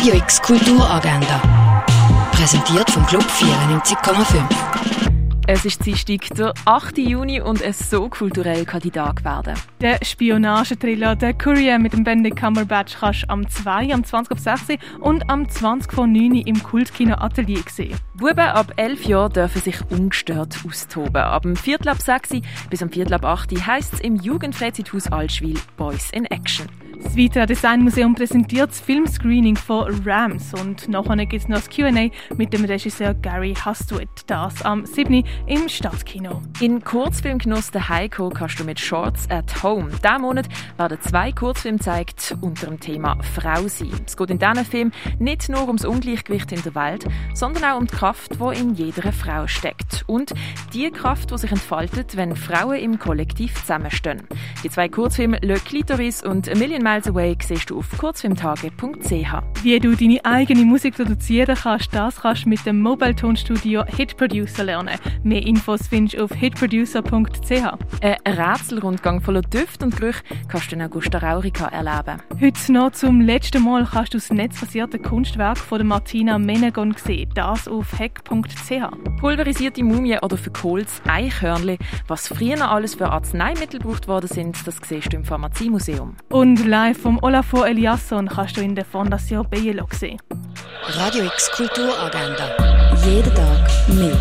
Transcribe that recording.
Radio X Kulturagenda. Präsentiert vom Club 94,5. Es ist Dienstag, der 8. Juni und es so kulturell kann die Tag werden. Der Spionagetriller «Der Courier» mit dem Benedict Cumberbatch kannst du am 2, am 20 auf 6 und am 20 von 9 im Kultkino Atelier sehen. Buben ab 11 Jahren dürfen sich ungestört austoben. Ab dem Viertel ab 6 bis am Viertel ab 8 heisst es im Jugendfreizeithaus Altschwil «Boys in Action». Das Vitra Design Museum präsentiert das Filmscreening von Rams und nachher gibt es noch das Q&A mit dem Regisseur Gary Hustwit. Das am 7. im Stadtkino. In Kurzfilmgenuss der Heiko kannst du mit Shorts at Home. Diesen Monat werden zwei Kurzfilme gezeigt unter dem Thema Frau sein. Es geht in diesem Film nicht nur ums Ungleichgewicht in der Welt, sondern auch um die Kraft, die in jeder Frau steckt. Und die Kraft, die sich entfaltet, wenn Frauen im Kollektiv zusammenstehen. Die zwei Kurzfilme Le Clitoris und A Million Miles Away siehst du auf kurzfilmtage.ch. Wie du deine eigene Musik produzieren kannst, das kannst du mit dem Mobile Tonstudio Hit Producer lernen. Mehr Infos findest du auf hitproducer.ch. Ein Rätselrundgang voller Düfte und Gerüche kannst du in Augusta Raurica erleben. Heute noch zum letzten Mal kannst du das netzbasierte Kunstwerk von der Martina Menegon sehen. Das auf heck.ch. Pulverisierte Mumie oder verkohltes Eichhörnli. Was früher alles für Arzneimittel gebraucht worden sind, das siehst du im Pharmaziemuseum. Und live vom Olafur Eliasson kannst du in der Fondation Bielo sehen. Radio X Kulturagenda. Jeden Tag mehr.